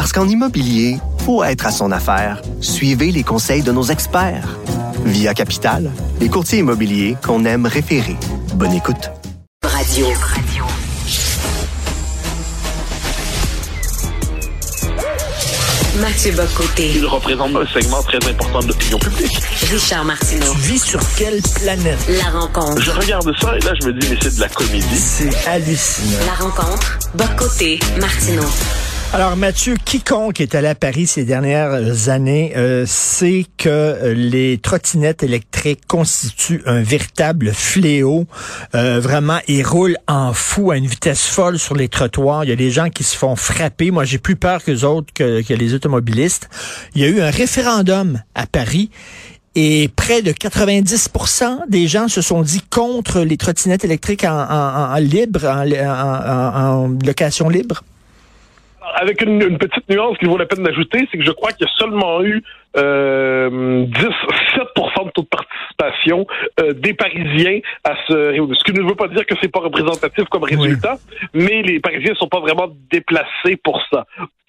Parce qu'en immobilier, faut être à son affaire. Suivez les conseils de nos experts. Via Capital, les courtiers immobiliers qu'on aime référer. Bonne écoute. Radio. Mathieu Bocoté. Il représente un segment très important de l'opinion publique. Richard Martineau. Tu vis sur quelle planète? La rencontre. Je regarde ça et là, je me dis, mais c'est de la comédie. C'est hallucinant. La rencontre. Bocoté. Martineau. Alors Mathieu, quiconque est allé à Paris ces dernières années euh, sait que les trottinettes électriques constituent un véritable fléau. Euh, vraiment, ils roulent en fou à une vitesse folle sur les trottoirs. Il y a des gens qui se font frapper. Moi, j'ai plus peur que autres que, que les automobilistes. Il y a eu un référendum à Paris. Et près de 90% des gens se sont dit contre les trottinettes électriques en libre, en, en location libre avec une, une, petite nuance qu'il vaut la peine d'ajouter, c'est que je crois qu'il y a seulement eu euh, 10, 7% de taux de participation euh, des Parisiens à ce ce qui ne veut pas dire que c'est pas représentatif comme résultat, oui. mais les Parisiens sont pas vraiment déplacés pour ça.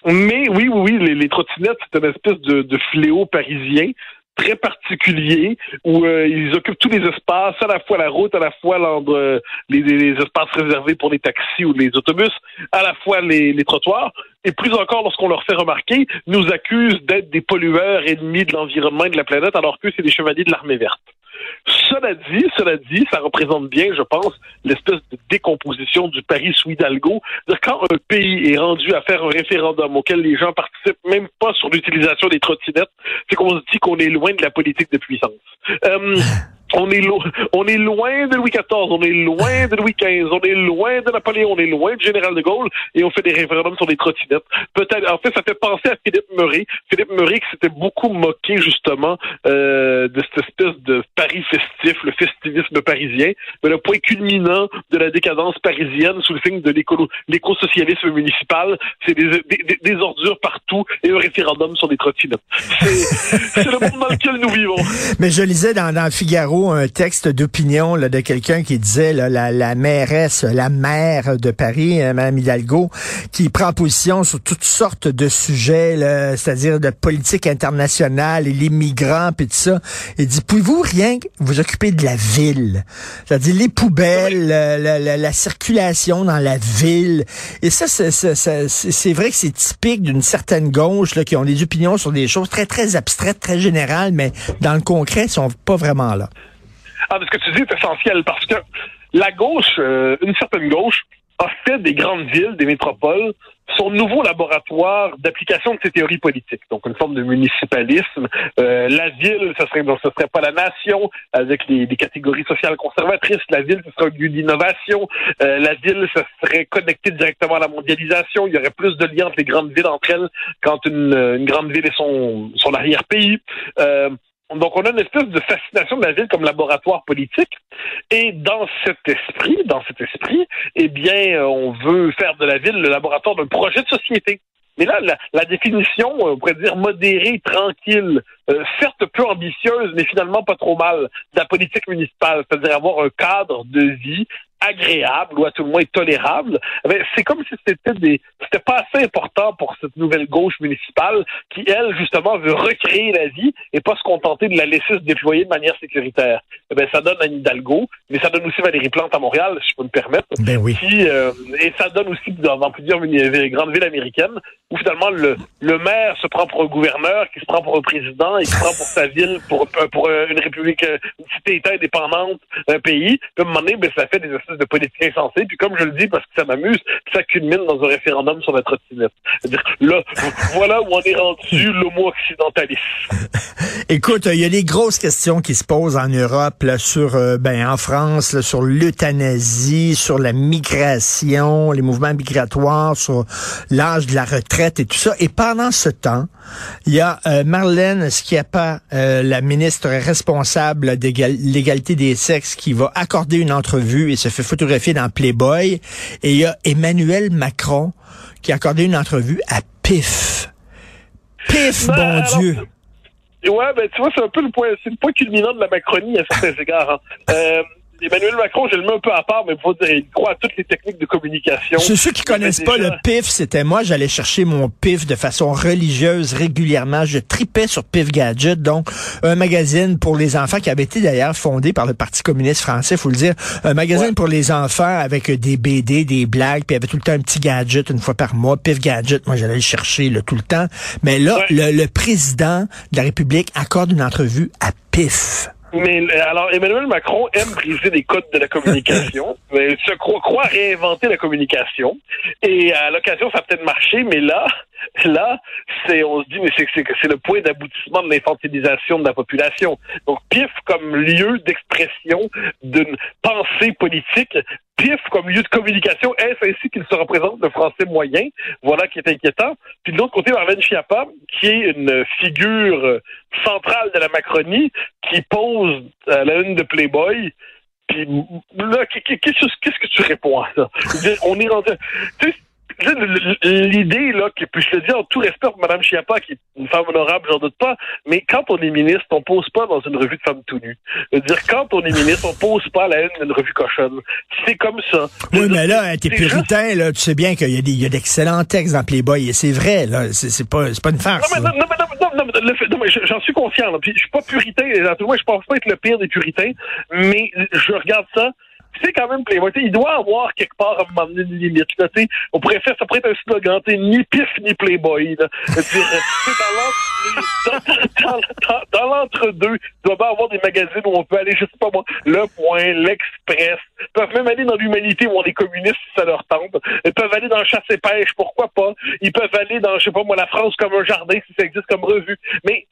Mais oui, oui, oui, les, les trottinettes, c'est une espèce de, de fléau parisien très particulier où euh, ils occupent tous les espaces, à la fois la route, à la fois les, les, espaces réservés pour les taxis ou les autobus, à la fois les, les trottoirs, et plus encore lorsqu'on leur fait remarquer, nous accusent d'être des pollueurs ennemis de l'environnement et de la planète, alors que c'est des chevaliers de l'armée verte. Cela dit, cela dit, ça représente bien, je pense, l'espèce de décomposition du Paris sous Hidalgo. Quand un pays est rendu à faire un référendum auquel les gens participent même pas sur l'utilisation des trottinettes, c'est qu'on se dit qu'on est loin de la politique de puissance. Euh, on est, on est loin de Louis XIV, on est loin de Louis XV, on est loin de Napoléon, on est loin du général de Gaulle et on fait des référendums sur des trottinettes. Peut-être, en fait, ça fait penser à Philippe Murray. Philippe Murray qui s'était beaucoup moqué justement euh, de cette espèce de Paris festif, le festivisme parisien, mais le point culminant de la décadence parisienne sous le signe de l'éco-socialisme municipal, c'est des, des, des, ordures partout et un référendum sur des trottinettes. C'est le monde dans lequel nous vivons. Mais je lisais dans, dans Figaro un texte d'opinion de quelqu'un qui disait là, la, la, mairesse, la maire de Paris, euh, Mme Hidalgo, qui prend position sur toutes sortes de sujets, c'est-à-dire de politique internationale et les migrants et tout ça. Il dit, pouvez-vous rien vous occuper de la ville? C'est-à-dire les poubelles, la, la, la, circulation dans la ville. Et ça, c'est vrai que c'est typique d'une certaine gauche là, qui ont des opinions sur des choses très, très abstraites, très générales, mais dans le concret, ils sont pas vraiment là. Ah, ce que tu dis est essentiel parce que la gauche, euh, une certaine gauche, a fait des grandes villes, des métropoles, son nouveau laboratoire d'application de ses théories politiques. Donc, une forme de municipalisme. Euh, la ville, ce serait, ce serait pas la nation, avec les, les, catégories sociales conservatrices. La ville, ce serait un lieu d'innovation. Euh, la ville, ce serait connecté directement à la mondialisation. Il y aurait plus de liens entre les grandes villes entre elles qu'entre une, une grande ville et son, son arrière-pays. Euh, donc, on a une espèce de fascination de la ville comme laboratoire politique. Et dans cet esprit, dans cet esprit, eh bien, on veut faire de la ville le laboratoire d'un projet de société. Mais là, la, définition, on pourrait dire modérée, tranquille, euh, certes peu ambitieuse, mais finalement pas trop mal, de la politique municipale, c'est-à-dire avoir un cadre de vie agréable ou à tout le moins tolérable, c'est comme si c'était des c'était pas assez important pour cette nouvelle gauche municipale qui elle justement veut recréer la vie et pas se contenter de la laisser se déployer de manière sécuritaire. Eh bien, ça donne Anne Hidalgo, mais ça donne aussi Valérie Plante à Montréal, si je peux me permettre. Ben oui. Qui, euh, et ça donne aussi dans, dans plusieurs grandes villes américaines où finalement le, le maire se prend pour un gouverneur, qui se prend pour un président et qui se prend pour sa ville, pour, pour une république, une cité-état indépendante, un pays. Puis à un moment donné, ben, ça fait des de politique insensée. Puis comme je le dis, parce que ça m'amuse, ça culmine dans un référendum sur la trottinette. C'est-à-dire, là, voilà où on est rendu l'homo-occidentaliste. Écoute, il y a des grosses questions qui se posent en Europe, là, sur, euh, ben, en France, là, sur l'euthanasie, sur la migration, les mouvements migratoires, sur l'âge de la retraite et tout ça. Et pendant ce temps, il y a euh, Marlène Schiappa, euh, la ministre responsable de l'égalité des sexes, qui va accorder une entrevue et se fait photographier dans Playboy. Et il y a Emmanuel Macron qui a accordé une entrevue à PIF. PIF, Ben, bon alors, Dieu. Ouais, ben tu vois, c'est un peu le point, c'est le point culminant de la Macronie à certains égards. hein. Euh, Emmanuel Macron, je le mets un peu à part, mais faut dire, il croit à toutes les techniques de communication. Ceux, ceux qui connaissent pas déjà- le PIF, c'était moi, j'allais chercher mon PIF de façon religieuse régulièrement. Je tripais sur PIF Gadget, donc un magazine pour les enfants qui avait été d'ailleurs fondé par le Parti communiste français, faut le dire. Un magazine Ouais. pour les enfants avec des BD, des blagues, puis il y avait tout le temps un petit gadget une fois par mois. PIF Gadget, moi j'allais le chercher là, tout le temps. Mais là, Ouais. le, le président de la République accorde une entrevue à PIF. Mais euh, alors, Emmanuel Macron aime briser les codes de la communication, mais se croit, croit réinventer la communication. Et à l'occasion, ça a peut-être marché, mais là, là, c'est, on se dit, mais c'est, le point d'aboutissement de l'infantilisation de la population. Donc, PIF comme lieu d'expression d'une pensée politique, PIF comme lieu de communication, est-ce ainsi qu'il se représente le français moyen? Voilà qui est inquiétant. Puis de l'autre côté, Marlène Schiappa, qui est une figure centrale de la Macronie, qui pose à la une de Playboy. Puis là, qu'est- qu'est- qu'est-ce que tu réponds à ça? On est rendu. L'idée, là, que, puis je le dis en tout respect pour Mme Chiappa, qui est une femme honorable, j'en doute pas, mais quand on est ministre, on pose pas dans une revue de femmes tout nues. Dire, quand on est ministre, on pose pas la une d'une revue cochonne. C'est comme ça. Oui, mais dire, là, t'es juste- puritain, là, tu sais bien qu'il y a d'excellents textes dans Playboy, et c'est vrai, là, c'est pas, pas une Non, farce. mais, là. non, non, mais, non, non, non, mais le fait- non, mais je- j'en suis conscient. Là. Puis je suis pas puritain. Moins, je pense pas être le pire des puritains. Mais je regarde ça. C'est quand même sais, Il doit avoir quelque part à un moment donné une limite. Là, on pourrait faire, ça pourrait être un slogan, ni pif ni Playboy. Là. Dans l'entre-deux, il doit bien avoir des magazines où on peut aller, je sais pas moi, Le Point, L'Express. Ils peuvent même aller dans l'humanité où on est communiste si ça leur tente. Ils peuvent aller dans Chasse et Pêche, pourquoi pas. Ils peuvent aller dans, je sais pas moi, La France comme un jardin si ça existe comme revue. Mais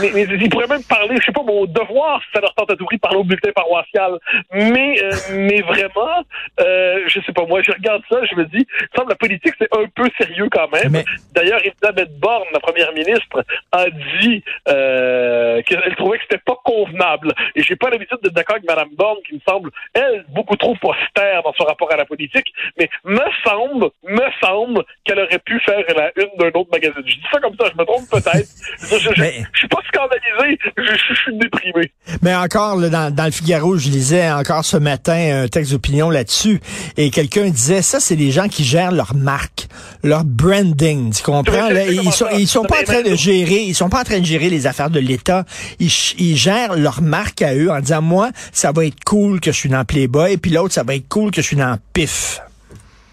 mais, mais ils pourraient même parler, je sais pas, mon devoir, si ça leur tente à tout prix, parler au bulletin paroissial. Mais, euh, mais vraiment, euh, je sais pas, moi, je regarde ça, je me dis, il me semble la politique, c'est un peu sérieux quand même. Mais- D'ailleurs, Elisabeth Borne, la première ministre, a dit euh, qu'elle trouvait que c'était pas convenable. Et j'ai pas l'habitude d'être d'accord avec Mme Borne, qui me semble, elle, beaucoup trop austère dans son rapport à la politique. Mais me semble, me semble qu'elle aurait pu faire la une d'un autre magazine. Je dis ça comme ça, je me trompe peut-être. Je, je, je- Mais- je suis pas scandalisé, je, je- je suis déprimé. Mais encore, là, dans, dans le Figaro, je lisais encore ce matin un texte d'opinion là-dessus, et quelqu'un disait, ça, c'est des gens qui gèrent leur marque, leur branding, tu comprends? Là, ils sont, ils sont pas en train de gérer, ils sont pas en train de gérer les affaires de l'État. Ils, ils gèrent leur marque à eux en disant, moi, ça va être cool que je suis dans Playboy, puis l'autre, ça va être cool que je suis dans PIF.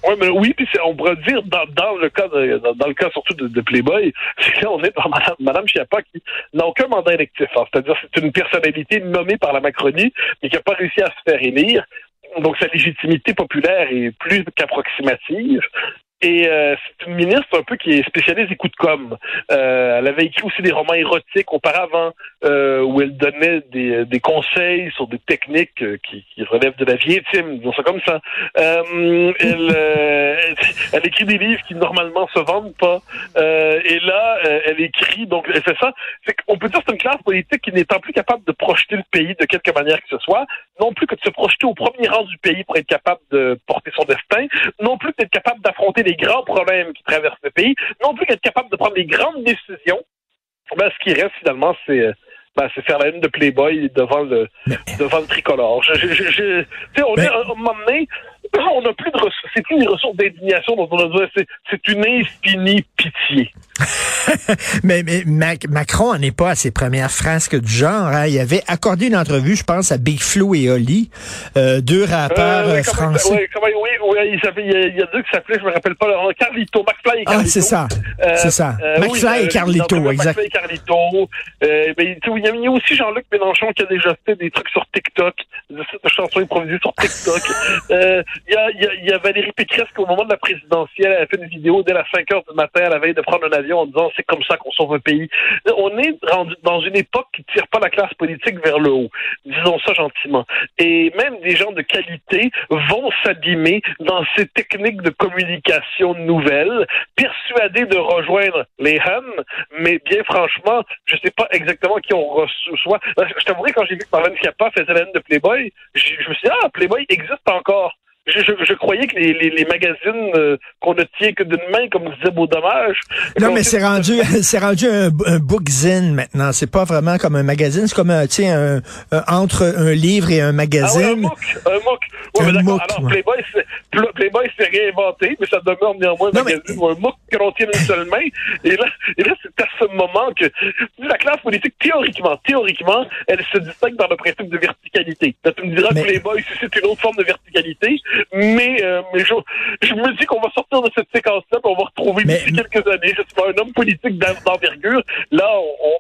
Ouais, mais oui, puis on pourrait dire dans, dans le cas de, dans, le cas surtout de, de Playboy, c'est là on est par Madame, Madame Chiappa qui n'a aucun mandat électif. hein. C'est-à-dire c'est une personnalité nommée par la Macronie, mais qui n'a pas réussi à se faire élire. Donc sa légitimité populaire est plus qu'approximative. Et euh, c'est une ministre un peu qui est spécialiste des coups de com. Euh, elle avait écrit aussi des romans érotiques auparavant, euh, où elle donnait des, des conseils sur des techniques euh, qui, qui relèvent de la vie intime, disons ça comme ça. Euh, elle, euh, elle, elle écrit des livres qui normalement se vendent pas. Euh, et là, euh, elle écrit, donc elle fait ça. C'est qu'on peut dire que c'est une classe politique qui n'étant plus capable de projeter le pays de quelque manière que ce soit, non plus que de se projeter au premier rang du pays pour être capable de porter son destin, non plus d'être capable d'affronter les grands problèmes qui traversent le pays, non plus qu'être capable de prendre des grandes décisions. Ben, ce qui reste finalement, c'est euh, ben, c'est faire la une de Playboy devant le devant le tricolore. Je, je, on Mais- est à un moment donné, on n'a plus de ressources, c'est plus une ressource d'indignation dont on a besoin, c'est, une infinie pitié. mais, mais Macron en est pas à ses premières frasques du genre. Hein. Il avait accordé une entrevue, je pense, à Big Flo et Oli, euh, deux rappeurs euh, français. oui, oui, oui, il, il, y a deux qui s'appelaient, je me rappelle pas leur nom, Carlito, McFly et Carlito. Ah, c'est ça, euh, c'est ça. McFly et Carlito, exact. McFly et Carlito. Ben, il y a aussi Jean-Luc Mélenchon qui a déjà fait des trucs sur TikTok, des chansons improvisées sur TikTok. il, y a, il, y a, Valérie Pécresse qui, au moment de la présidentielle, a fait une vidéo dès la 5 heures du matin à la veille de prendre un avion en disant c'est comme ça qu'on sauve un pays. On est rendu dans une époque qui tire pas la classe politique vers le haut. Disons ça gentiment. Et même des gens de qualité vont s'abîmer dans ces techniques de communication nouvelles, persuadés de rejoindre les Huns, mais bien franchement, je sais pas exactement qui on reçoit. Je t'avouerai, quand j'ai vu que Marlène Schiappa faisait la de Playboy, je, je me suis dit, ah, Playboy existe encore. Je, je, croyais que les, les, les magazines euh, qu'on ne tient que d'une main, comme disait Beau Dommage. Non, mais c'est rendu, c'est rendu un, un bookzine maintenant. C'est pas vraiment comme un magazine, c'est comme un, un, un, entre un livre et un magazine. Ah un MOOC, un MOOC. Ouais, un MOOC Alors Playboy, Playboy s'est réinventé, mais ça demeure néanmoins un magazine ou un MOOC que l'on tient d'une seule main. Et là, et là, c'est à ce moment que la classe politique, théoriquement, théoriquement, elle se distingue dans le principe de verticalité. Là, tu me diras que Playboy, c'est une autre forme de verticalité. Mais, euh, mais je, je, me dis qu'on va sortir de cette séquence-là, on va retrouver d'ici quelques années, je sais pas, un homme politique d'envergure. Là,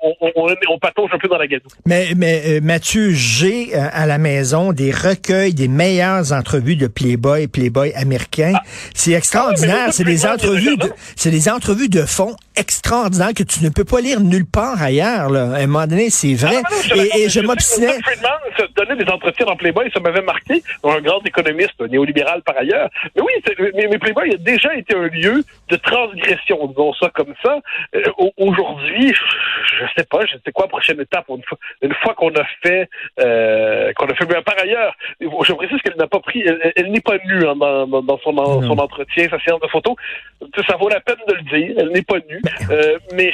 on, on, on, on, patauge un peu dans la gadoue. Mais, mais euh, Mathieu, j'ai euh, à la maison des recueils des meilleures entrevues de Playboy, Playboy américain. Ah. C'est extraordinaire. c'est des entrevues, de, c'est des entrevues de fond extraordinaires que tu ne peux pas lire nulle part ailleurs. Là. À un moment donné, c'est vrai. Ah, et, je m'obstinais. Friedman donnait des entretiens dans Playboy, ça m'avait marqué. Un grand économiste néolibéral par ailleurs. Mais oui, mais, mais, Playboy a déjà été un lieu de transgression, disons ça comme ça. Euh, Aujourd'hui, je, ne sais pas, je sais quoi la prochaine étape. Une fois, qu'on a fait, euh, qu'on a fait, mais par ailleurs, je précise qu'elle n'a pas pris, elle, n'est pas nue hein, dans, dans, son, son entretien, sa séance de photos. Ça vaut la peine de le dire. Elle n'est pas nue, euh, mais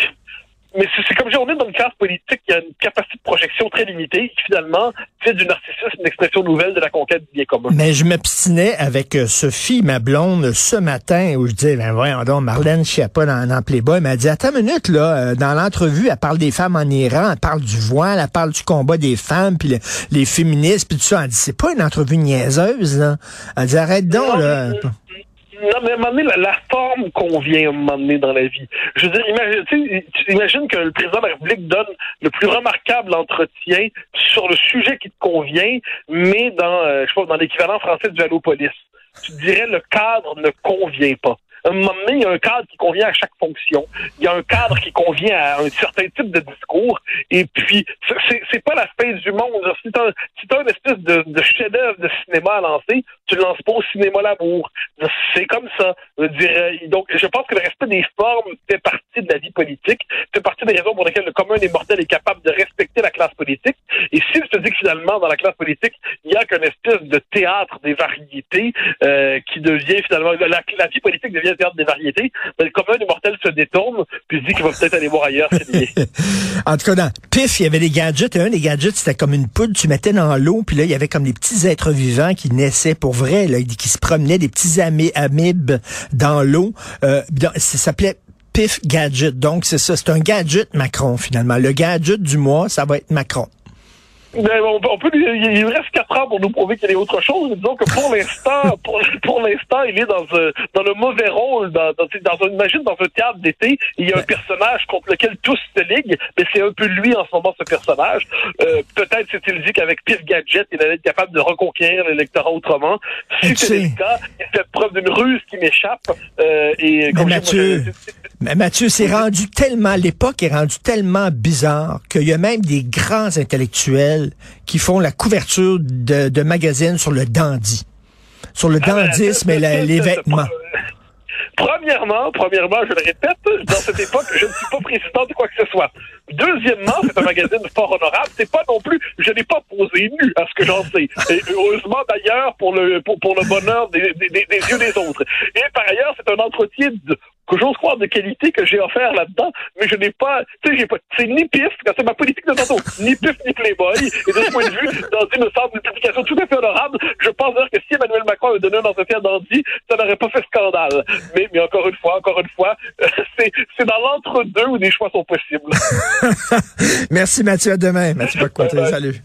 mais c'est comme si on est dans une classe politique qui a une capacité de projection très limitée, qui finalement fait du narcissisme une expression nouvelle de la conquête du bien commun. Mais je m'obstinais avec euh, Sophie, ma blonde, ce matin, où je disais, ben voyons donc, Marlène pas dans, dans Playboy, elle dit, attends une minute, là, euh, dans l'entrevue, elle parle des femmes en Iran, elle parle du voile, elle parle du combat des femmes, puis les féministes, puis tout ça. Elle dit, c'est pas une entrevue niaiseuse, là. Elle dit, arrête donc, là. Non, mais à un moment donné, la, forme convient à un moment donné dans la vie. Je veux dire, imagine, tu que le président de la République donne le plus remarquable entretien sur le sujet qui te convient, mais dans, euh, je sais pas, dans l'équivalent français du Allopolis. Tu dirais le cadre ne convient pas un moment donné, il y a un cadre qui convient à chaque fonction. Il y a un cadre qui convient à un certain type de discours. Et puis, c'est pas la fin du monde. Si t'as si as une espèce de, chef-d'œuvre de cinéma à lancer, tu le lances pas au cinéma l'amour. C'est comme ça. Dire, donc, je pense que le respect des formes fait partie de la vie politique, fait partie des raisons pour lesquelles le commun des mortels est capable de respecter la classe politique. Et si je te dis que finalement, dans la classe politique, il y a qu'une espèce de théâtre des variétés euh, qui devient finalement la, vie politique devient théâtre des variétés, ben, le commun des mortels se détourne, puis se dit qu'il va peut-être aller voir ailleurs. en tout cas, dans Pif, il y avait des gadgets. Un des gadgets, c'était comme une poudre, tu mettais dans l'eau, puis là, il y avait comme des petits êtres vivants qui naissaient pour vrai, là, qui se promenaient, des petits amibes dans l'eau. Euh, ça s'appelait Pif Gadget. Donc, c'est ça. C'est un gadget Macron, finalement. Le gadget du mois, ça va être Macron. Ben, on, peut, il, reste quatre ans pour nous prouver qu'il y a autre chose. disons que pour l'instant, pour, pour l'instant, il est dans, euh, dans le mauvais rôle. Dans, dans, dans, imagine dans un théâtre d'été, il y a un personnage contre lequel tous se liguent, mais c'est un peu lui en ce moment, ce personnage. Euh, peut-être s'est-il dit qu'avec Pire Gadget, il allait être capable de reconquérir l'électorat autrement. Si c'est le cas, il fait preuve d'une ruse qui m'échappe. Euh, et mais Mathieu, mais Mathieu, c'est rendu tellement, l'époque est rendue tellement bizarre qu'il y a même des grands intellectuels qui font la couverture de, magazines sur le dandy, sur le ah ben, dandisme et les vêtements. Premièrement, premièrement, je le répète, dans cette époque, je ne suis pas président de quoi que ce soit. Deuxièmement, c'est un magazine fort honorable. C'est pas non plus, je n'ai pas posé nu, à ce que j'en sais. Et heureusement d'ailleurs pour le pour, pour le bonheur des, des, des, yeux des autres. Et par ailleurs, c'est un entretien de, que j'ose croire de qualité que j'ai offert là-dedans, mais je n'ai pas, tu sais, j'ai pas, c'est ni pif, c'est ma politique de tantôt, ni pif ni playboy, et de ce point de vue, une me semble une publication tout à fait honorable, je pense d'ailleurs que si Emmanuel Macron et donné un entretien d'Andy, ça n'aurait pas fait scandale. Mais, mais encore une fois, encore une fois, c'est, c'est dans l'entre-deux où des choix sont possibles. Merci Mathieu, à demain. Mathieu Bocoté, salut.